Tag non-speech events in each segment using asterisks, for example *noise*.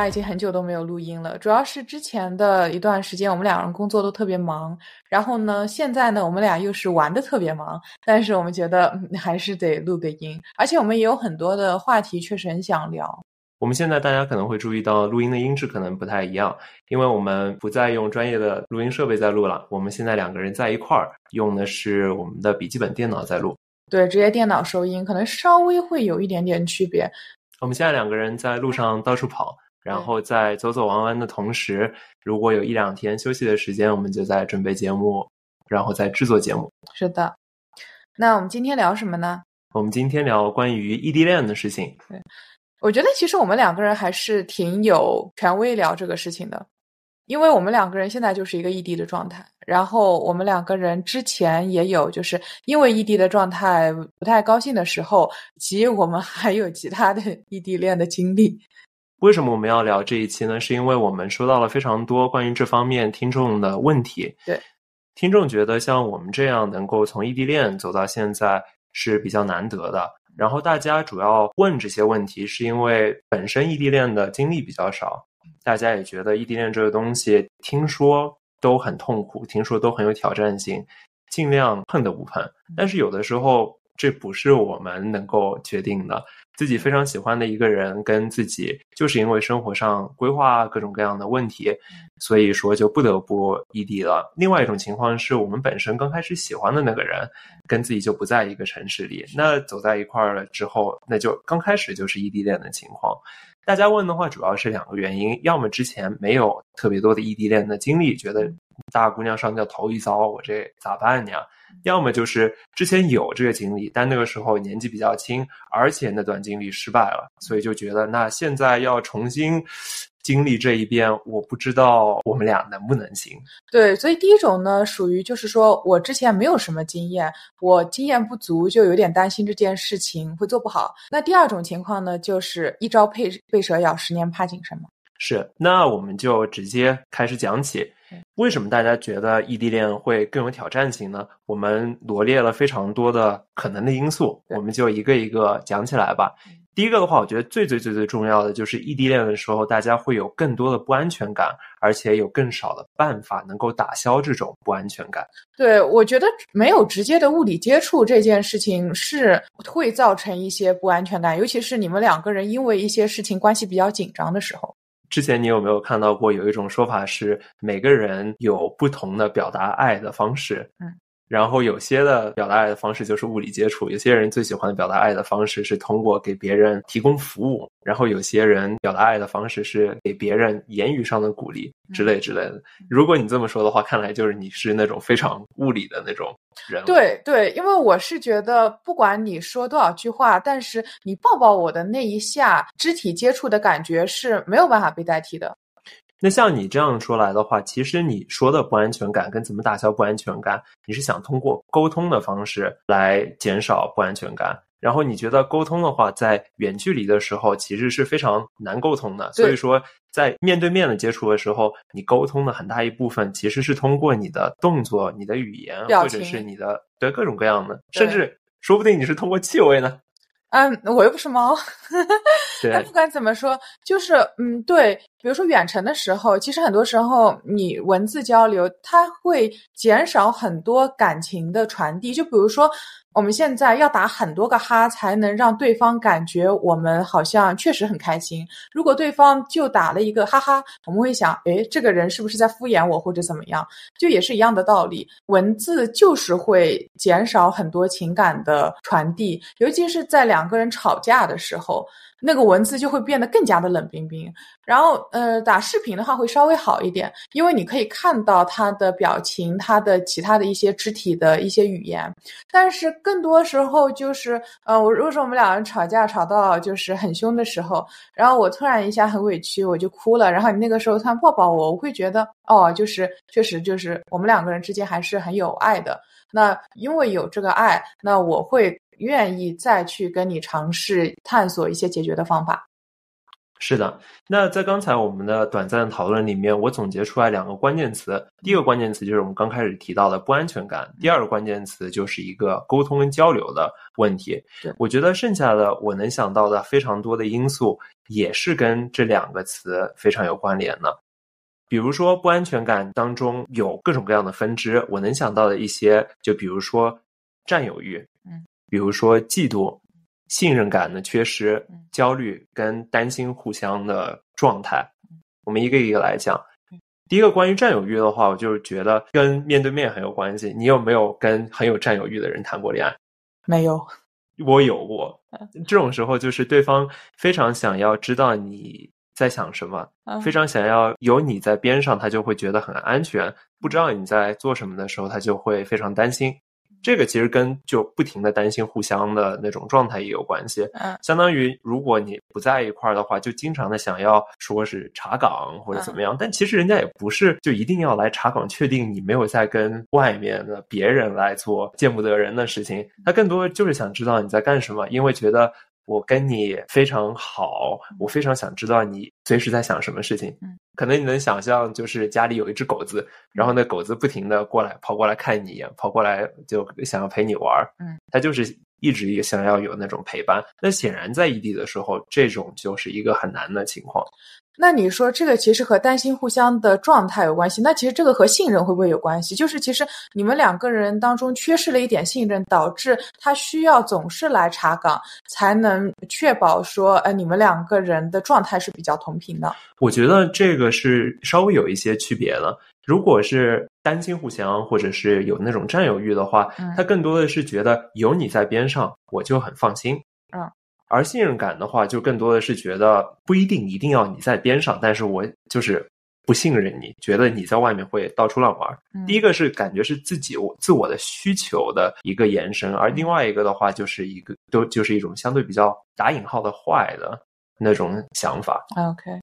俩已经很久都没有录音了，主要是之前的一段时间我们两人工作都特别忙，然后呢，现在呢我们俩又是玩的特别忙，但是我们觉得还是得录个音，而且我们也有很多的话题确实很想聊。我们现在大家可能会注意到录音的音质可能不太一样，因为我们不再用专业的录音设备在录了，我们现在两个人在一块儿用的是我们的笔记本电脑在录。对，直接电脑收音，可能稍微会有一点点区别。我们现在两个人在路上到处跑，然后在走走玩玩的同时，如果有一两天休息的时间，我们就在准备节目，然后再制作节目。是的，那我们今天聊什么呢？我们今天聊关于异地恋的事情。对，我觉得其实我们两个人还是挺有权威聊这个事情的。因为我们两个人现在就是一个异地的状态，然后我们两个人之前也有就是因为异地的状态不太高兴的时候，及我们还有其他的异地恋的经历。为什么我们要聊这一期呢？是因为我们收到了非常多关于这方面听众的问题。对，听众觉得像我们这样能够从异地恋走到现在是比较难得的。然后大家主要问这些问题，是因为本身异地恋的经历比较少。大家也觉得异地恋这个东西，听说都很痛苦，听说都很有挑战性，尽量碰都不碰。但是有的时候，这不是我们能够决定的。自己非常喜欢的一个人，跟自己就是因为生活上规划各种各样的问题，所以说就不得不异地了。另外一种情况是我们本身刚开始喜欢的那个人，跟自己就不在一个城市里，那走在一块儿了之后，那就刚开始就是异地恋的情况。大家问的话，主要是两个原因：要么之前没有特别多的异地恋的经历，觉得大姑娘上吊头一遭，我这咋办呀？要么就是之前有这个经历，但那个时候年纪比较轻，而且那段经历失败了，所以就觉得那现在要重新。经历这一遍，我不知道我们俩能不能行。对，所以第一种呢，属于就是说我之前没有什么经验，我经验不足，就有点担心这件事情会做不好。那第二种情况呢，就是一朝被被蛇咬，十年怕井绳嘛。是，那我们就直接开始讲起，为什么大家觉得异地恋会更有挑战性呢？我们罗列了非常多的可能的因素，我们就一个一个讲起来吧。第一个的话，我觉得最最最最重要的就是异地恋的时候，大家会有更多的不安全感，而且有更少的办法能够打消这种不安全感。对，我觉得没有直接的物理接触这件事情是会造成一些不安全感，尤其是你们两个人因为一些事情关系比较紧张的时候。之前你有没有看到过有一种说法是，每个人有不同的表达爱的方式？嗯。然后有些的表达爱的方式就是物理接触，有些人最喜欢表达爱的方式是通过给别人提供服务，然后有些人表达爱的方式是给别人言语上的鼓励之类之类的。如果你这么说的话，看来就是你是那种非常物理的那种人。对对，因为我是觉得，不管你说多少句话，但是你抱抱我的那一下，肢体接触的感觉是没有办法被代替的。那像你这样说来的话，其实你说的不安全感跟怎么打消不安全感，你是想通过沟通的方式来减少不安全感。然后你觉得沟通的话，在远距离的时候其实是非常难沟通的。所以说，在面对面的接触的时候，你沟通的很大一部分其实是通过你的动作、你的语言，或者是你的对各种各样的，甚至说不定你是通过气味呢。嗯，我又不是猫。*laughs* 但不管怎么说，就是嗯，对，比如说远程的时候，其实很多时候你文字交流，它会减少很多感情的传递。就比如说。我们现在要打很多个哈，才能让对方感觉我们好像确实很开心。如果对方就打了一个哈哈，我们会想，诶，这个人是不是在敷衍我或者怎么样？就也是一样的道理，文字就是会减少很多情感的传递，尤其是在两个人吵架的时候。那个文字就会变得更加的冷冰冰，然后呃打视频的话会稍微好一点，因为你可以看到他的表情，他的其他的一些肢体的一些语言，但是更多时候就是呃我如果说我们两人吵架吵到就是很凶的时候，然后我突然一下很委屈我就哭了，然后你那个时候突然抱抱我，我会觉得哦就是确实就是我们两个人之间还是很有爱的，那因为有这个爱，那我会。愿意再去跟你尝试探索一些解决的方法。是的，那在刚才我们的短暂的讨论里面，我总结出来两个关键词。第一个关键词就是我们刚开始提到的不安全感，第二个关键词就是一个沟通跟交流的问题。我觉得剩下的我能想到的非常多的因素，也是跟这两个词非常有关联的。比如说不安全感当中有各种各样的分支，我能想到的一些，就比如说占有欲，嗯，比如说嫉妒。信任感的缺失嗯、焦虑跟担心互相的状态，我们一个一个来讲。第一个关于占有欲的话，我就是觉得跟面对面很有关系。你有没有跟很有占有欲的人谈过恋爱？没有，我有过。这种时候就是对方非常想要知道你在想什么，嗯非常想要有你在边上，他就会觉得很安全。不知道你在做什么的时候，他就会非常担心。这个其实跟就不停的担心互相的那种状态也有关系。嗯相当于如果你不在一块儿的话，就经常的想要说是查岗或者怎么样，但其实人家也不是就一定要来查岗，确定你没有在跟外面的别人来做见不得人的事情。他更多就是想知道你在干什么，因为觉得我跟你非常好，我非常想知道你随时在想什么事情。嗯，可能你能想象，就是家里有一只狗子，然后那狗子不停的过来跑过来看你一眼，跑过来就想要陪你玩儿。嗯，它就是一直也想要有那种陪伴。那显然在异地的时候，这种就是一个很难的情况。那你说这个其实和担心互相的状态有关系，那其实这个和信任会不会有关系？就是其实你们两个人当中缺失了一点信任，导致他需要总是来查岗，才能确保说，呃，你们两个人的状态是比较同频的。我觉得这个是稍微有一些区别的。如果是担心互相，或者是有那种占有欲的话，嗯他更多的是觉得有你在边上，我就很放心。嗯。而信任感的话，就更多的是觉得不一定一定要你在边上，但是我就是不信任你，觉得你在外面会到处乱玩。嗯第一个是感觉是自己我自我的需求的一个延伸，而另外一个的话就是一个都就是一种相对比较打引号的坏的那种想法。OK，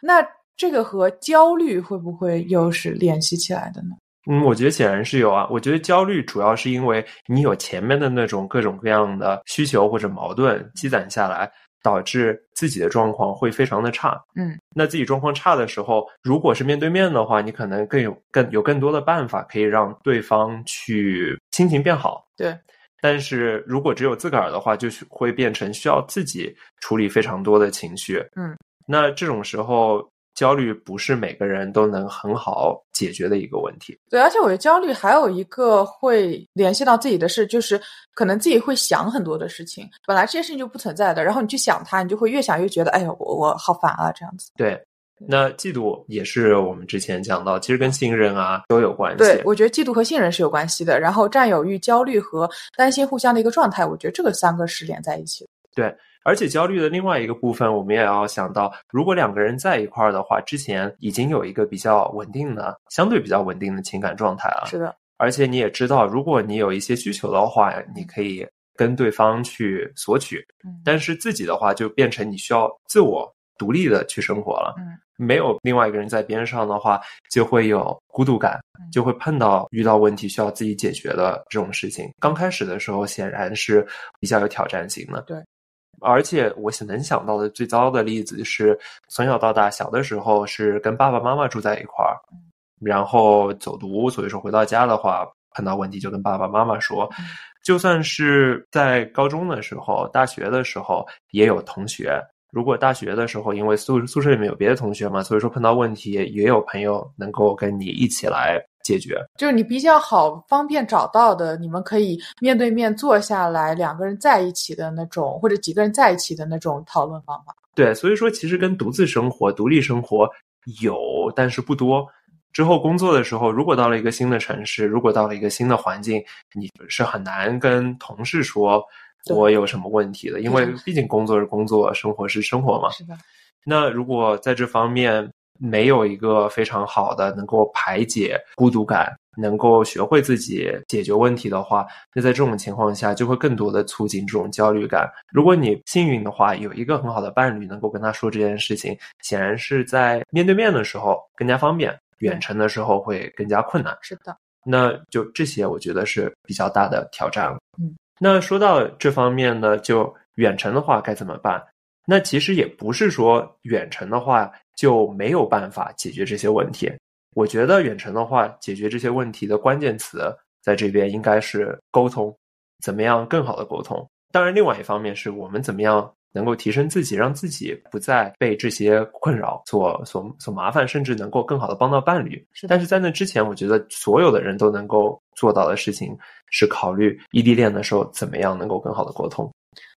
那这个和焦虑会不会又是联系起来的呢？嗯，我觉得显然是有啊。我觉得焦虑主要是因为你有前面的那种各种各样的需求或者矛盾积攒下来，导致自己的状况会非常的差。嗯，那自己状况差的时候，如果是面对面的话，你可能更有更有更多的办法可以让对方去心情变好。对，但是如果只有自个儿的话，就是会变成需要自己处理非常多的情绪。嗯，那这种时候。焦虑不是每个人都能很好解决的一个问题。对，而且我觉得焦虑还有一个会联系到自己的事，就是可能自己会想很多的事情，本来这些事情就不存在的，然后你去想它，你就会越想越觉得，哎呦，我我好烦啊，这样子。对，那嫉妒也是我们之前讲到，其实跟信任啊都有关系。对，我觉得嫉妒和信任是有关系的，然后占有欲、焦虑和担心互相的一个状态，我觉得这个三个是连在一起的。对。而且焦虑的另外一个部分，我们也要想到，如果两个人在一块儿的话，之前已经有一个比较稳定的、相对比较稳定的情感状态了。是的。而且你也知道，如果你有一些需求的话，你可以跟对方去索取。嗯。但是自己的话，就变成你需要自我独立的去生活了。嗯。没有另外一个人在边上的话，就会有孤独感，就会碰到遇到问题需要自己解决的这种事情。刚开始的时候，显然是比较有挑战性的。对。而且我能想到的最糟的例子是，从小到大，小的时候是跟爸爸妈妈住在一块儿，然后走读，所以说回到家的话，碰到问题就跟爸爸妈妈说。就算是在高中的时候、大学的时候，也有同学。如果大学的时候，因为宿宿舍里面有别的同学嘛，所以说碰到问题也有朋友能够跟你一起来解决。就是你比较好方便找到的，你们可以面对面坐下来，两个人在一起的那种，或者几个人在一起的那种讨论方法。对，所以说其实跟独自生活、独立生活有，但是不多。之后工作的时候，如果到了一个新的城市，如果到了一个新的环境，你是很难跟同事说我有什么问题的，因为毕竟工作是工作，生活是生活嘛。是的。那如果在这方面没有一个非常好的能够排解孤独感，能够学会自己解决问题的话，那在这种情况下就会更多的促进这种焦虑感。如果你幸运的话，有一个很好的伴侣能够跟他说这件事情，显然是在面对面的时候更加方便。远程的时候会更加困难，是的，那就这些我觉得是比较大的挑战了。嗯，那说到这方面呢，就远程的话该怎么办？那其实也不是说远程的话就没有办法解决这些问题。我觉得远程的话，解决这些问题的关键词在这边应该是沟通，怎么样更好的沟通。当然，另外一方面是我们怎么样能够提升自己，让自己不再被这些困扰所所所麻烦，甚至能够更好的帮到伴侣。但是在那之前，我觉得所有的人都能够做到的事情是考虑异地恋的时候怎么样能够更好的沟通。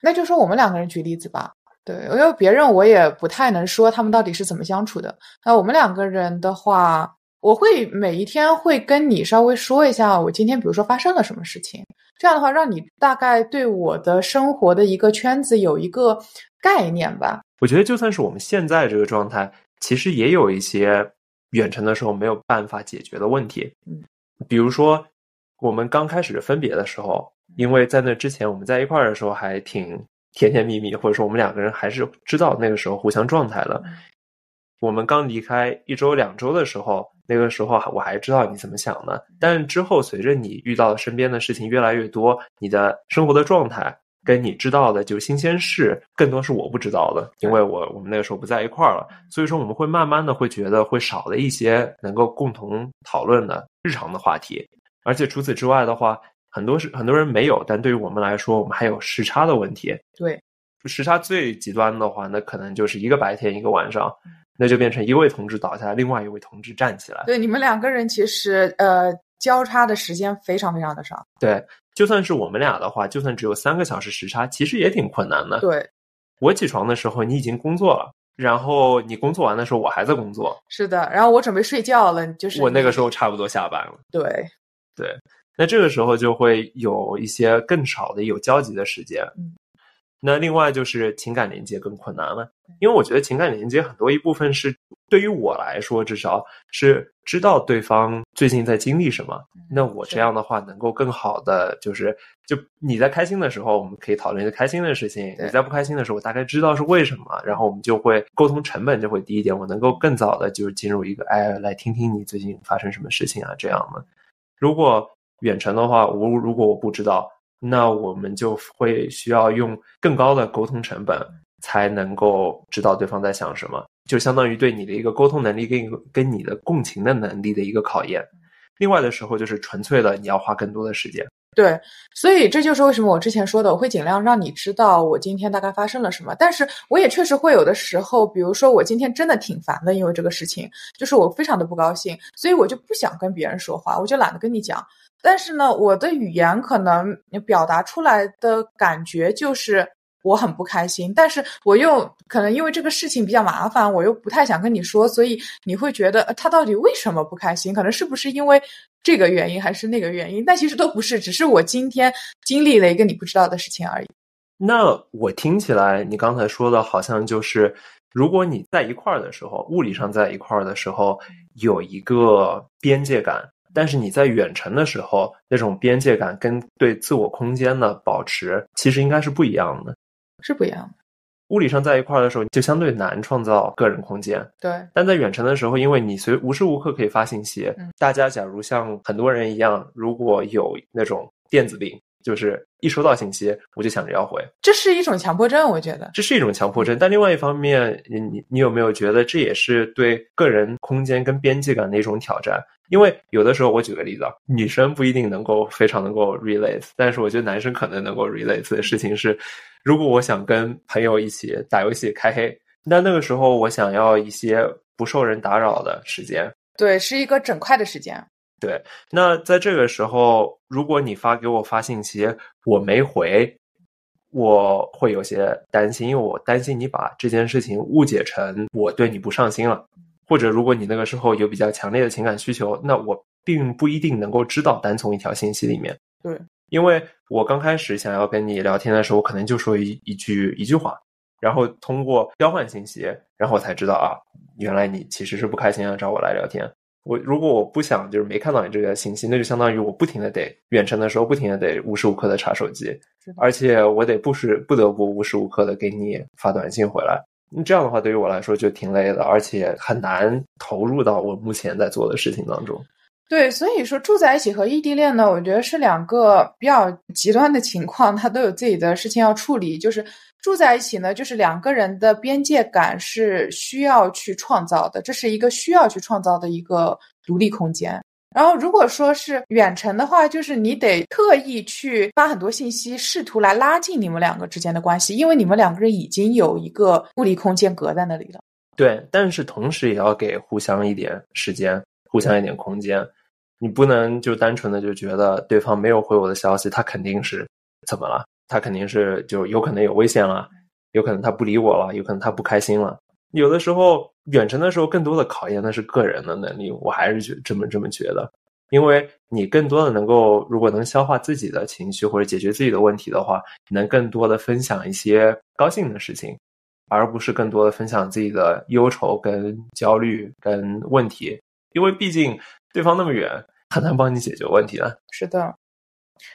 那就说我们两个人举例子吧。对，因为别人我也不太能说他们到底是怎么相处的。那我们两个人的话。我会每一天会跟你稍微说一下，我今天比如说发生了什么事情，这样的话让你大概对我的生活的一个圈子有一个概念吧。我觉得就算是我们现在这个状态，其实也有一些远程的时候没有办法解决的问题。嗯，比如说我们刚开始分别的时候，因为在那之前我们在一块儿的时候还挺甜甜蜜蜜，或者说我们两个人还是知道那个时候互相状态的。我们刚离开一周两周的时候。那个时候我还知道你怎么想的，但之后随着你遇到身边的事情越来越多，你的生活的状态跟你知道的就新鲜事更多是我不知道的，因为我我们那个时候不在一块儿了，所以说我们会慢慢的会觉得会少了一些能够共同讨论的日常的话题，而且除此之外的话，很多是很多人没有，但对于我们来说，我们还有时差的问题。对，时差最极端的话，那可能就是一个白天一个晚上。那就变成一位同志倒下来，另外一位同志站起来。对，你们两个人其实呃交叉的时间非常非常的少。对，就算是我们俩的话，就算只有三个小时时差，其实也挺困难的。对，我起床的时候你已经工作了，然后你工作完的时候我还在工作。是的，然后我准备睡觉了，就是我那个时候差不多下班了。对，对，那这个时候就会有一些更少的有交集的时间。嗯。那另外就是情感连接更困难了，因为我觉得情感连接很多一部分是对于我来说，至少是知道对方最近在经历什么。那我这样的话能够更好的就是，就你在开心的时候，我们可以讨论一些开心的事情；你在不开心的时候，我大概知道是为什么，然后我们就会沟通成本就会低一点。我能够更早的就是进入一个，哎，来听听你最近发生什么事情啊，这样的。如果远程的话，我如果我不知道。那我们就会需要用更高的沟通成本，才能够知道对方在想什么，就相当于对你的一个沟通能力跟跟你的共情的能力的一个考验。另外的时候，就是纯粹的你要花更多的时间。对，所以这就是为什么我之前说的，我会尽量让你知道我今天大概发生了什么。但是我也确实会有的时候，比如说我今天真的挺烦的，因为这个事情，就是我非常的不高兴，所以我就不想跟别人说话，我就懒得跟你讲。但是呢，我的语言可能表达出来的感觉就是我很不开心，但是我又可能因为这个事情比较麻烦，我又不太想跟你说，所以你会觉得他到底为什么不开心？可能是不是因为这个原因，还是那个原因？但其实都不是，只是我今天经历了一个你不知道的事情而已。那我听起来，你刚才说的好像就是，如果你在一块儿的时候，物理上在一块儿的时候，有一个边界感。但是你在远程的时候，那种边界感跟对自我空间的保持，其实应该是不一样的，是不一样的。物理上在一块儿的时候，就相对难创造个人空间。对。但在远程的时候，因为你随无时无刻可以发信息，大家假如像很多人一样，如果有那种电子病。就是一收到信息，我就想着要回，这是一种强迫症，我觉得这是一种强迫症。但另外一方面，你你你有没有觉得这也是对个人空间跟边界感的一种挑战？因为有的时候，我举个例子啊，女生不一定能够非常能够 relate，但是我觉得男生可能能够 relate 的事情是，如果我想跟朋友一起打游戏开黑，那那个时候我想要一些不受人打扰的时间，对，是一个整块的时间。对，那在这个时候，如果你发给我发信息，我没回，我会有些担心，因为我担心你把这件事情误解成我对你不上心了，或者如果你那个时候有比较强烈的情感需求，那我并不一定能够知道单从一条信息里面。对，因为我刚开始想要跟你聊天的时候，我可能就说一一句一句话，然后通过交换信息，然后我才知道啊，原来你其实是不开心要找我来聊天。我如果我不想就是没看到你这个信息，那就相当于我不停的得远程的时候不停的得无时无刻的查手机，而且我得不时不得不无时无刻的给你发短信回来。那这样的话对于我来说就挺累的，而且很难投入到我目前在做的事情当中。对，所以说住在一起和异地恋呢，我觉得是两个比较极端的情况，他都有自己的事情要处理。就是住在一起呢，就是两个人的边界感是需要去创造的，这是一个需要去创造的一个独立空间。然后如果说是远程的话，就是你得特意去发很多信息，试图来拉近你们两个之间的关系，因为你们两个人已经有一个物理空间隔在那里了。对，但是同时也要给互相一点时间，互相一点空间。你不能就单纯的就觉得对方没有回我的消息，他肯定是怎么了？他肯定是就有可能有危险了，有可能他不理我了，有可能他不开心了。有的时候远程的时候，更多的考验的是个人的能力。我还是觉这么这么觉得，因为你更多的能够，如果能消化自己的情绪或者解决自己的问题的话，能更多的分享一些高兴的事情，而不是更多的分享自己的忧愁、跟焦虑、跟问题。因为毕竟。对方那么远，很难帮你解决问题的。是的，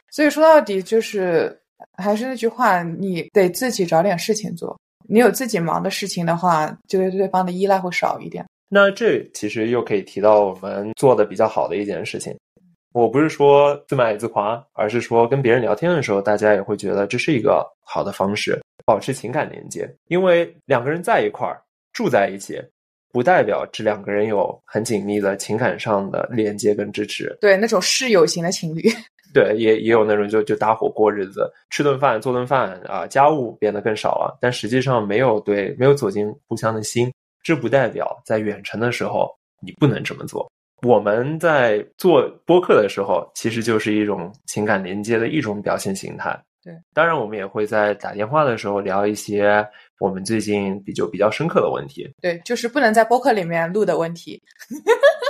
所以说到底就是还是那句话，你得自己找点事情做。你有自己忙的事情的话，就对对方的依赖会少一点。那这其实又可以提到我们做的比较好的一件事情。我不是说自卖自夸，而是说跟别人聊天的时候，大家也会觉得这是一个好的方式，保持情感连接。因为两个人在一块儿住在一起。不代表这两个人有很紧密的情感上的连接跟支持。对，那种室友型的情侣。对，也也有那种就就搭伙过日子，吃顿饭，做顿饭啊，家务变得更少了，但实际上没有对，没有走进互相的心。这不代表在远程的时候你不能这么做。我们在做播客的时候，其实就是一种情感连接的一种表现形态。对，当然我们也会在打电话的时候聊一些我们最近比较比较深刻的问题。对，就是不能在播客里面录的问题。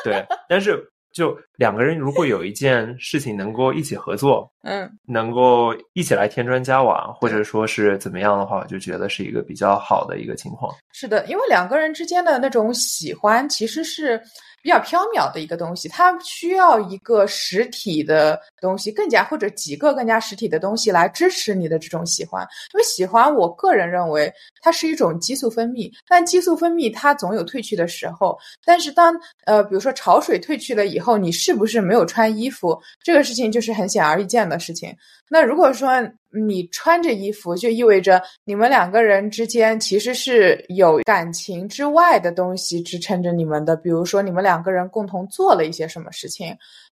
对，但是就两个人如果有一件事情能够一起合作，*laughs* 嗯，能够一起来添砖加瓦，或者说是怎么样的话，我就觉得是一个比较好的一个情况。是的，因为两个人之间的那种喜欢其实是。比较缥缈的一个东西，它需要一个实体的东西，更加或者几个更加实体的东西来支持你的这种喜欢。因为喜欢，我个人认为它是一种激素分泌，但激素分泌它总有褪去的时候。但是当呃，比如说潮水退去了以后，你是不是没有穿衣服？这个事情就是很显而易见的事情。那如果说你穿着衣服，就意味着你们两个人之间其实是有感情之外的东西支撑着你们的。比如说，你们两个人共同做了一些什么事情，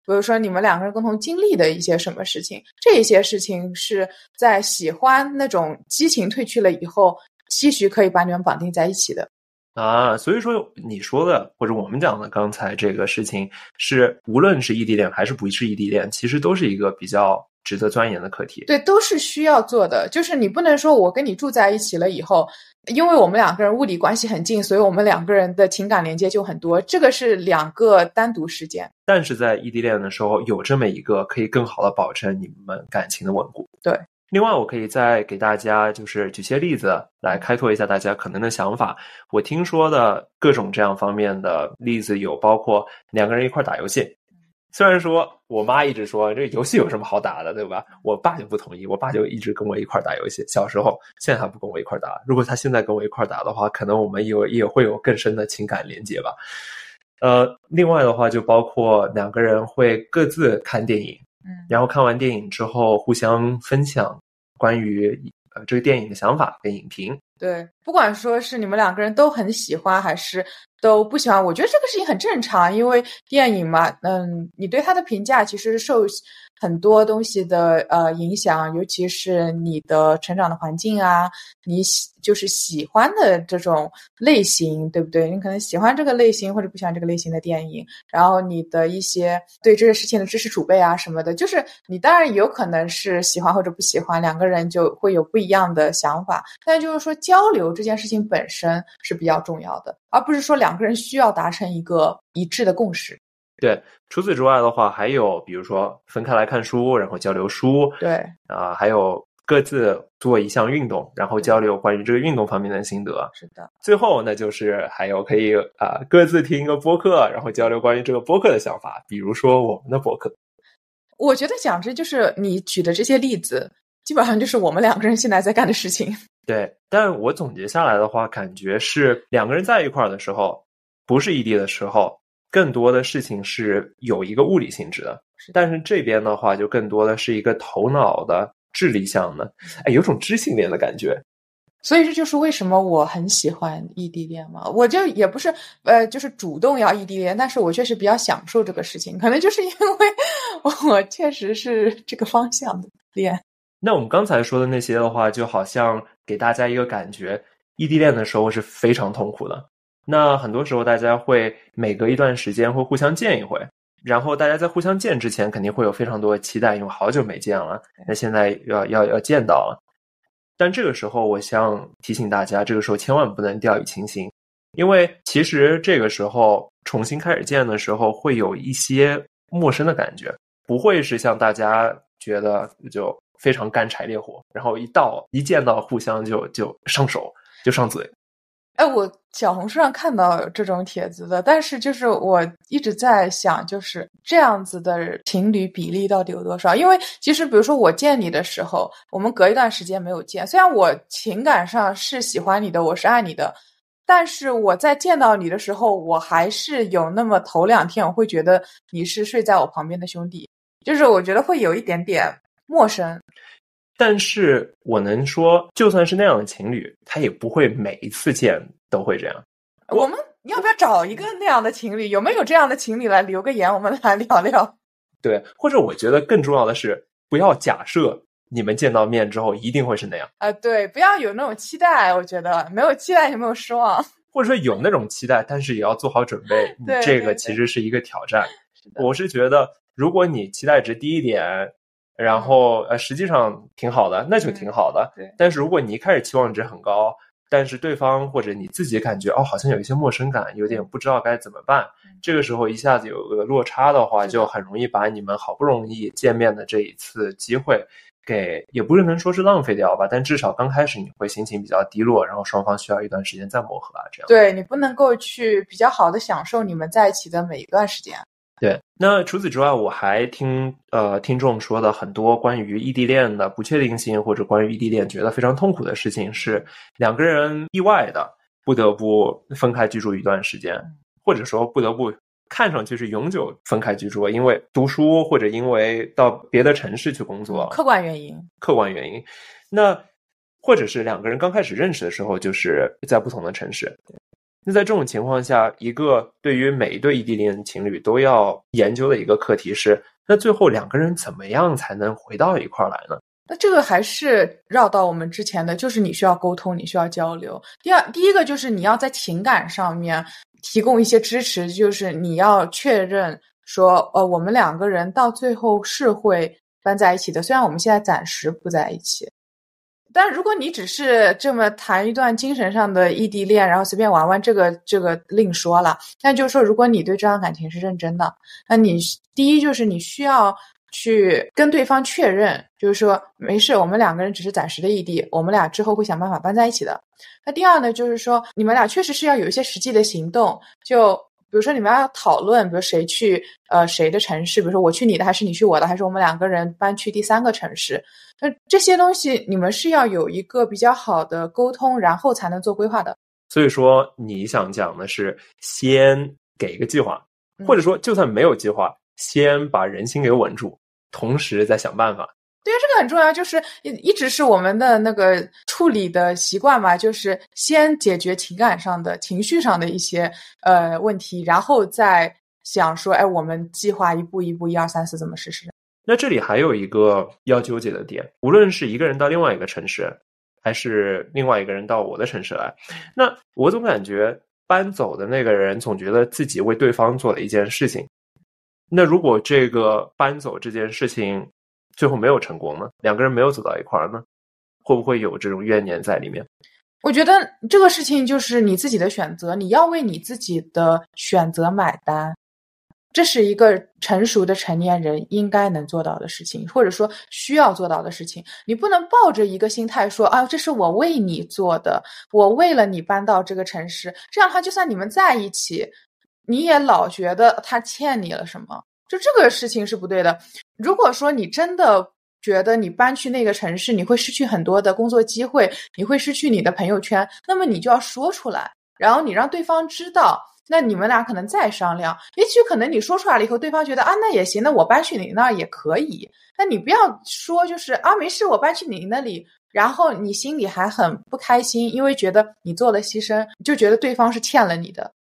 比如说你们两个人共同经历的一些什么事情，这些事情是在喜欢那种激情褪去了以后，期许可以把你们绑定在一起的啊。所以说，你说的或者我们讲的刚才这个事情，是无论是异地恋还是不是异地恋，其实都是一个比较。值得钻研的课题，对，都是需要做的。就是你不能说我跟你住在一起了以后，因为我们两个人物理关系很近，所以我们两个人的情感连接就很多。这个是两个单独事件。但是在异地恋的时候，有这么一个可以更好的保证你们感情的稳固。对。另外，我可以再给大家就是举些例子来开拓一下大家可能的想法。我听说的各种这样方面的例子有包括两个人一块打游戏。虽然说我妈一直说这游戏有什么好打的，对吧？我爸就不同意，我爸就一直跟我一块打游戏。小时候，现在他不跟我一块打。如果他现在跟我一块打的话，可能我们有也会有更深的情感连接吧。呃，另外的话，就包括两个人会各自看电影，嗯，然后看完电影之后互相分享关于呃这个电影的想法跟影评。对，不管说是你们两个人都很喜欢，还是。都不喜欢，我觉得这个事情很正常，因为电影嘛，嗯，你对它的评价其实受。很多东西的呃影响，尤其是你的成长的环境啊，你喜就是喜欢的这种类型，对不对？你可能喜欢这个类型或者不喜欢这个类型的电影，然后你的一些对这个事情的知识储备啊什么的，就是你当然有可能是喜欢或者不喜欢，两个人就会有不一样的想法。但就是说交流这件事情本身是比较重要的，而不是说两个人需要达成一个一致的共识。对，除此之外的话，还有比如说分开来看书，然后交流书。对啊，还有各自做一项运动，然后交流关于这个运动方面的心得。是的，最后那就是还有可以啊，各自听一个播客，然后交流关于这个播客的想法。比如说我们的播客，我觉得讲这就是你举的这些例子，基本上就是我们两个人现在在干的事情。对，但我总结下来的话，感觉是两个人在一块儿的时候，不是异地的时候。更多的事情是有一个物理性质的，但是这边的话就更多的是一个头脑的智力项的，哎，有种知性恋的感觉。所以这就是为什么我很喜欢异地恋嘛。我就也不是呃，就是主动要异地恋，但是我确实比较享受这个事情，可能就是因为 *laughs* 我确实是这个方向的恋。那我们刚才说的那些的话，就好像给大家一个感觉，异地恋的时候是非常痛苦的。那很多时候大家会每隔一段时间会互相见一回，然后大家在互相见之前肯定会有非常多的期待，因为好久没见了，那现在要要要见到了。但这个时候，我想提醒大家，这个时候千万不能掉以轻心，因为其实这个时候重新开始见的时候，会有一些陌生的感觉，不会是像大家觉得就。非常干柴烈火，然后一到一见到互相就就上手就上嘴。哎，我小红书上看到这种帖子的，但是就是我一直在想，就是这样子的情侣比例到底有多少？因为其实比如说我见你的时候，我们隔一段时间没有见，虽然我情感上是喜欢你的，我是爱你的，但是我在见到你的时候，我还是有那么头两天，我会觉得你是睡在我旁边的兄弟，就是我觉得会有一点点。陌生，但是我能说，就算是那样的情侣，他也不会每一次见都会这样。我们要不要找一个那样的情侣？有没有这样的情侣来留个言，我们来聊聊？*laughs* 对，或者我觉得更重要的是，不要假设你们见到面之后一定会是那样啊。对，不要有那种期待。我觉得没有期待就没有失望，或者说有那种期待，但是也要做好准备。*laughs* 对，这个其实是一个挑战。我是觉得，如果你期待值低一点。然后呃，实际上挺好的，那就挺好的。对。但是如果你一开始期望值很高，但是对方或者你自己感觉哦，好像有一些陌生感，有点不知道该怎么办，这个时候一下子有个落差的话，就很容易把你们好不容易见面的这一次机会给，也不是能说是浪费掉吧，但至少刚开始你会心情比较低落，然后双方需要一段时间再磨合啊，这样。对你不能够去比较好的享受你们在一起的每一段时间。对，那除此之外，我还听呃听众说的很多关于异地恋的不确定性，或者关于异地恋觉得非常痛苦的事情，是两个人意外的不得不分开居住一段时间，或者说不得不看上去是永久分开居住，因为读书或者因为到别的城市去工作，客观原因，客观原因，那或者是两个人刚开始认识的时候就是在不同的城市。那在这种情况下，一个对于每一对异地恋情侣都要研究的一个课题是：那最后两个人怎么样才能回到一块儿来呢？那这个还是绕到我们之前的，就是你需要沟通，你需要交流。第二，第一个就是你要在情感上面提供一些支持，就是你要确认说，呃，我们两个人到最后是会搬在一起的，虽然我们现在暂时不在一起。但如果你只是这么谈一段精神上的异地恋，然后随便玩玩，这个这个另说了。但就是说，如果你对这段感情是认真的，那你第一就是你需要去跟对方确认，就是说没事，我们两个人只是暂时的异地，我们俩之后会想办法搬在一起的。那第二呢，就是说你们俩确实是要有一些实际的行动，就。比如说，你们要讨论，比如谁去呃谁的城市，比如说我去你的，还是你去我的，还是我们两个人搬去第三个城市？那这些东西你们是要有一个比较好的沟通，然后才能做规划的。所以说，你想讲的是先给一个计划，或者说就算没有计划，先把人心给稳住，同时再想办法。对啊，这个很重要，就是一一直是我们的那个处理的习惯嘛，就是先解决情感上的情绪上的一些呃问题，然后再想说，哎，我们计划一步一步，一二三四怎么实施。那这里还有一个要纠结的点，无论是一个人到另外一个城市，还是另外一个人到我的城市来，那我总感觉搬走的那个人总觉得自己为对方做了一件事情。那如果这个搬走这件事情，最后没有成功呢？两个人没有走到一块儿呢？会不会有这种怨念在里面？我觉得这个事情就是你自己的选择，你要为你自己的选择买单，这是一个成熟的成年人应该能做到的事情，或者说需要做到的事情。你不能抱着一个心态说啊，这是我为你做的，我为了你搬到这个城市，这样的话，就算你们在一起，你也老觉得他欠你了什么。就这个事情是不对的。如果说你真的觉得你搬去那个城市，你会失去很多的工作机会，你会失去你的朋友圈，那么你就要说出来，然后你让对方知道那你们俩可能再商量，也许可能你说出来了以后，对方觉得啊，那也行，那我搬去你那儿也可以。那你不要说就是啊，没事，我搬去你那里，然后你心里还很不开心，因为觉得你做了牺牲，就觉得对方是欠了你的。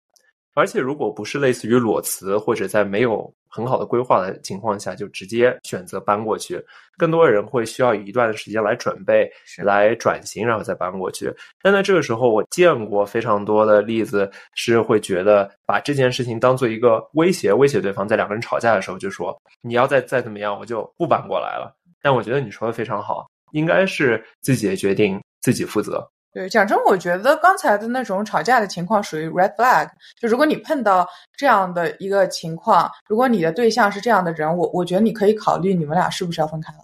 而且，如果不是类似于裸辞，或者在没有很好的规划的情况下就直接选择搬过去，更多的人会需要一段时间来准备、来转型，然后再搬过去。但在这个时候，我见过非常多的例子，是会觉得把这件事情当做一个威胁，威胁对方，在两个人吵架的时候就说：“你要再再怎么样，我就不搬过来了。”但我觉得你说的非常好，应该是自己的决定，自己负责。对，讲真，我觉得刚才的那种吵架的情况属于 red flag。就如果你碰到这样的一个情况，如果你的对象是这样的人，我我觉得你可以考虑你们俩是不是要分开了，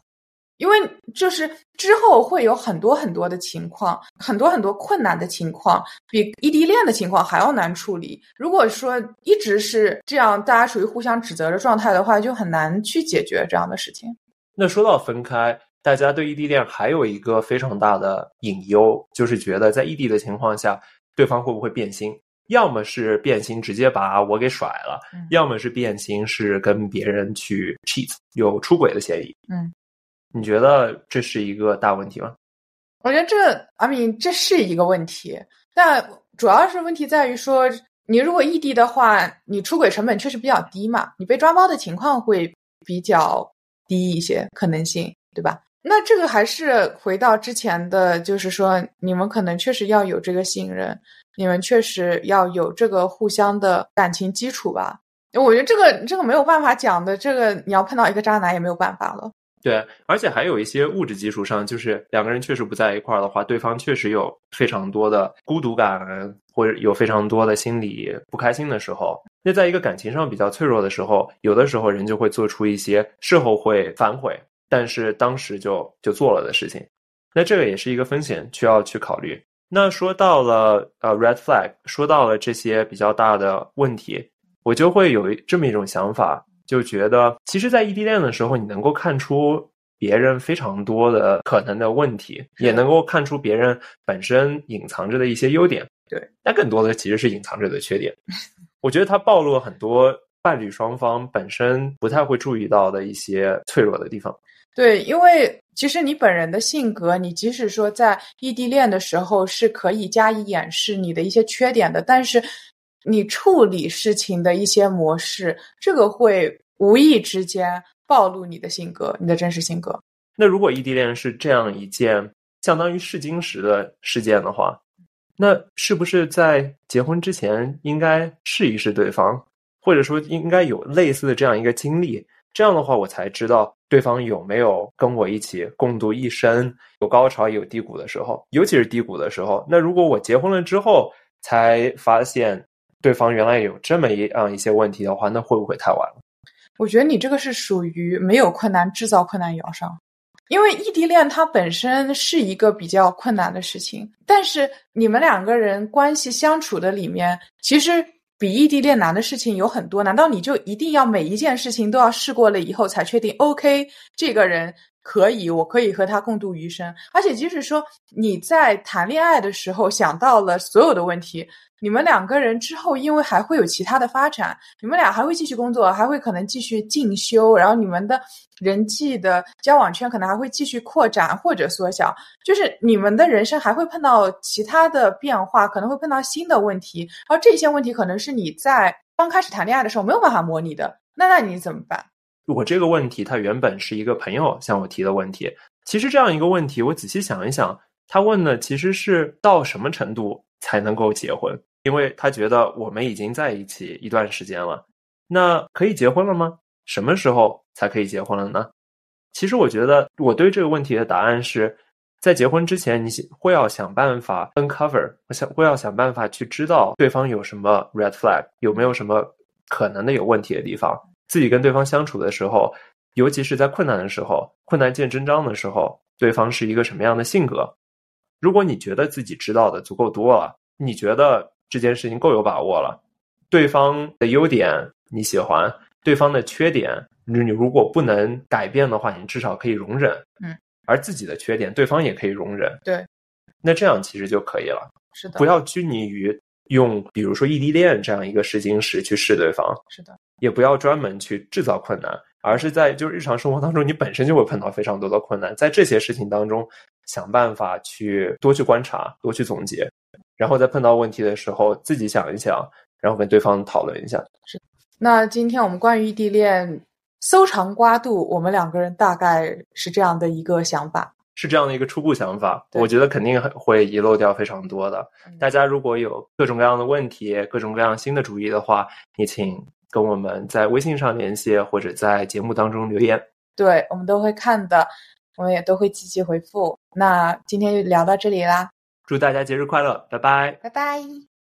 因为就是之后会有很多很多的情况，很多很多困难的情况，比异地恋的情况还要难处理。如果说一直是这样，大家属于互相指责的状态的话，就很难去解决这样的事情。那说到分开。大家对异地恋还有一个非常大的隐忧，就是觉得在异地的情况下，对方会不会变心？要么是变心，直接把我给甩了；要么是变心，是跟别人去 cheat，有出轨的嫌疑。嗯，你觉得这是一个大问题吗？我觉得这阿明这是一个问题，但主要是问题在于说，你如果异地的话，你出轨成本确实比较低嘛，你被抓包的情况会比较低一些，可能性，对吧？那这个还是回到之前的，就是说，你们可能确实要有这个信任，你们确实要有这个互相的感情基础吧。我觉得这个这个没有办法讲的，这个你要碰到一个渣男也没有办法了。对，而且还有一些物质基础上，就是两个人确实不在一块儿的话，对方确实有非常多的孤独感，或者有非常多的心理不开心的时候。那在一个感情上比较脆弱的时候，有的时候人就会做出一些事后会反悔。但是当时就就做了的事情，那这个也是一个风险，需要去考虑。那说到了呃 red flag，说到了这些比较大的问题，我就会有这么一种想法，就觉得其实，在异地恋的时候，你能够看出别人非常多的可能的问题，也能够看出别人本身隐藏着的一些优点。对，但更多的其实是隐藏着的缺点。我觉得它暴露了很多伴侣双方本身不太会注意到的一些脆弱的地方。对，因为其实你本人的性格，你即使说在异地恋的时候是可以加以掩饰你的一些缺点的，但是你处理事情的一些模式，这个会无意之间暴露你的性格，你的真实性格。那如果异地恋是这样一件相当于试金石的事件的话，那是不是在结婚之前应该试一试对方，或者说应该有类似的这样一个经历？这样的话，我才知道对方有没有跟我一起共度一生，有高潮也有低谷的时候，尤其是低谷的时候。那如果我结婚了之后才发现对方原来有这么一样一些问题的话，那会不会太晚了？我觉得你这个是属于没有困难制造困难摇上，因为异地恋它本身是一个比较困难的事情，但是你们两个人关系相处的里面，其实。比异地恋难的事情有很多，难道你就一定要每一件事情都要试过了以后才确定？OK，这个人可以，我可以和他共度余生。而且，即使说你在谈恋爱的时候想到了所有的问题。你们两个人之后，因为还会有其他的发展，你们俩还会继续工作，还会可能继续进修，然后你们的人际的交往圈可能还会继续扩展或者缩小，就是你们的人生还会碰到其他的变化，可能会碰到新的问题，而这些问题可能是你在刚开始谈恋爱的时候没有办法模拟的，那那你怎么办？我这个问题，它原本是一个朋友向我提的问题，其实这样一个问题，我仔细想一想，他问的其实是到什么程度才能够结婚。因为他觉得我们已经在一起一段时间了，那可以结婚了吗？什么时候才可以结婚了呢？其实我觉得我对这个问题的答案是，在结婚之前，你会要想办法 uncover，我想会要想办法去知道对方有什么 red flag，有没有什么可能的有问题的地方。自己跟对方相处的时候，尤其是在困难的时候，困难见真章的时候，对方是一个什么样的性格？如果你觉得自己知道的足够多了，你觉得。这件事情够有把握了，对方的优点你喜欢，对方的缺点你你如果不能改变的话，你至少可以容忍，嗯，而自己的缺点对方也可以容忍，对，那这样其实就可以了，是的，不要拘泥于用比如说异地恋这样一个试金石去试对方，是的，也不要专门去制造困难，而是在就是日常生活当中，你本身就会碰到非常多的困难，在这些事情当中想办法去多去观察，多去总结，然后在碰到问题的时候自己想一想，然后跟对方讨论一下。是。那今天我们关于异地恋搜肠刮肚，我们两个人大概是这样的一个想法。是这样的一个初步想法，我觉得肯定会遗漏掉非常多的。大家如果有各种各样的问题、各种各样新的主意的话，也请跟我们在微信上联系，或者在节目当中留言。对我们都会看的，我们也都会积极回复。那今天就聊到这里啦，祝大家节日快乐，拜拜，拜拜。